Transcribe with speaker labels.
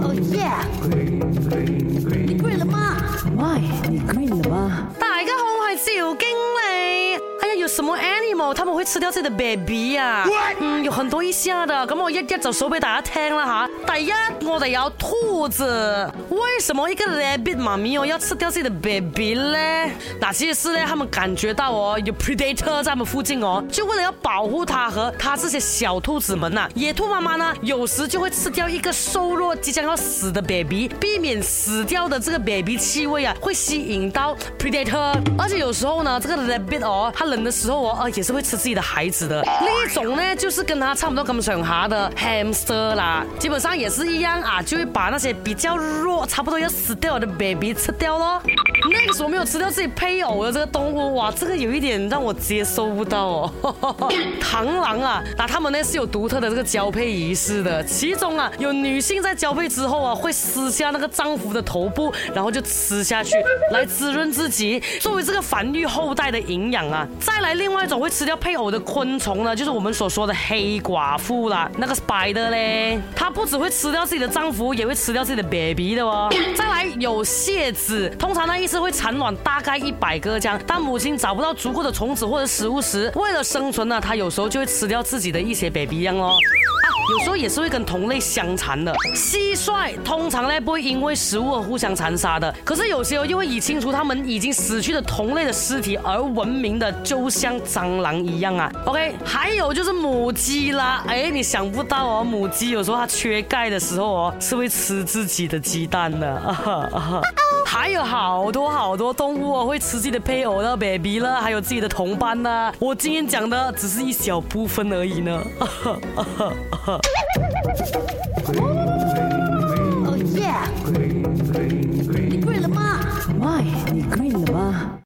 Speaker 1: 哦耶！你 green 了吗
Speaker 2: h y 你 green 了吗？
Speaker 3: 什么 animal？他们会吃掉自己的 baby 啊？嗯，有很多一下的，咁我一一早说俾大家听啦吓。第一，我哋有兔子，为什么一个 rabbit 妈咪哦要吃掉自己的 baby 呢？其实事呢？他们感觉到哦，有 predator 在他们附近哦，就为了要保护它和它这些小兔子们呐。野兔妈妈呢，有时就会吃掉一个瘦弱、即将要死的 baby，避免死掉的这个 baby 气味啊，会吸引到 predator。而且有时候呢，这个 rabbit 哦，它冷得。时候哦，也是会吃自己的孩子的。另一种呢，就是跟它差不多，跟小熊哈的 hamster 啦，基本上也是一样啊，就会把那些比较弱，差不多要死掉的 baby 吃掉咯。那个时候没有吃掉自己配偶的这个动物，哇，这个有一点让我接受不到哦。螳螂啊，那他们呢是有独特的这个交配仪式的，其中啊，有女性在交配之后啊，会撕下那个丈夫的头部，然后就吃下去，来滋润自己，作为这个繁育后代的营养啊，再来。另外一种会吃掉配偶的昆虫呢，就是我们所说的黑寡妇啦，那个是白的嘞，它不只会吃掉自己的丈夫，也会吃掉自己的 baby 的哦。再来有蟹子，通常呢一次会产卵大概一百个样，当母亲找不到足够的虫子或者食物时，为了生存呢，它有时候就会吃掉自己的一些 baby 样哦。有时候也是会跟同类相残的。蟋蟀通常呢不会因为食物而互相残杀的，可是有些又会以清除他们已经死去的同类的尸体而闻名的，就像蟑螂一样啊。OK，还有就是母鸡啦，哎，你想不到哦，母鸡有时候它缺钙的时候哦是会吃自己的鸡蛋的。还有好多好多动物哦会吃自己的配偶的 baby 了，还有自己的同伴呢。我今天讲的只是一小部分而已呢。
Speaker 2: Oh, yeah.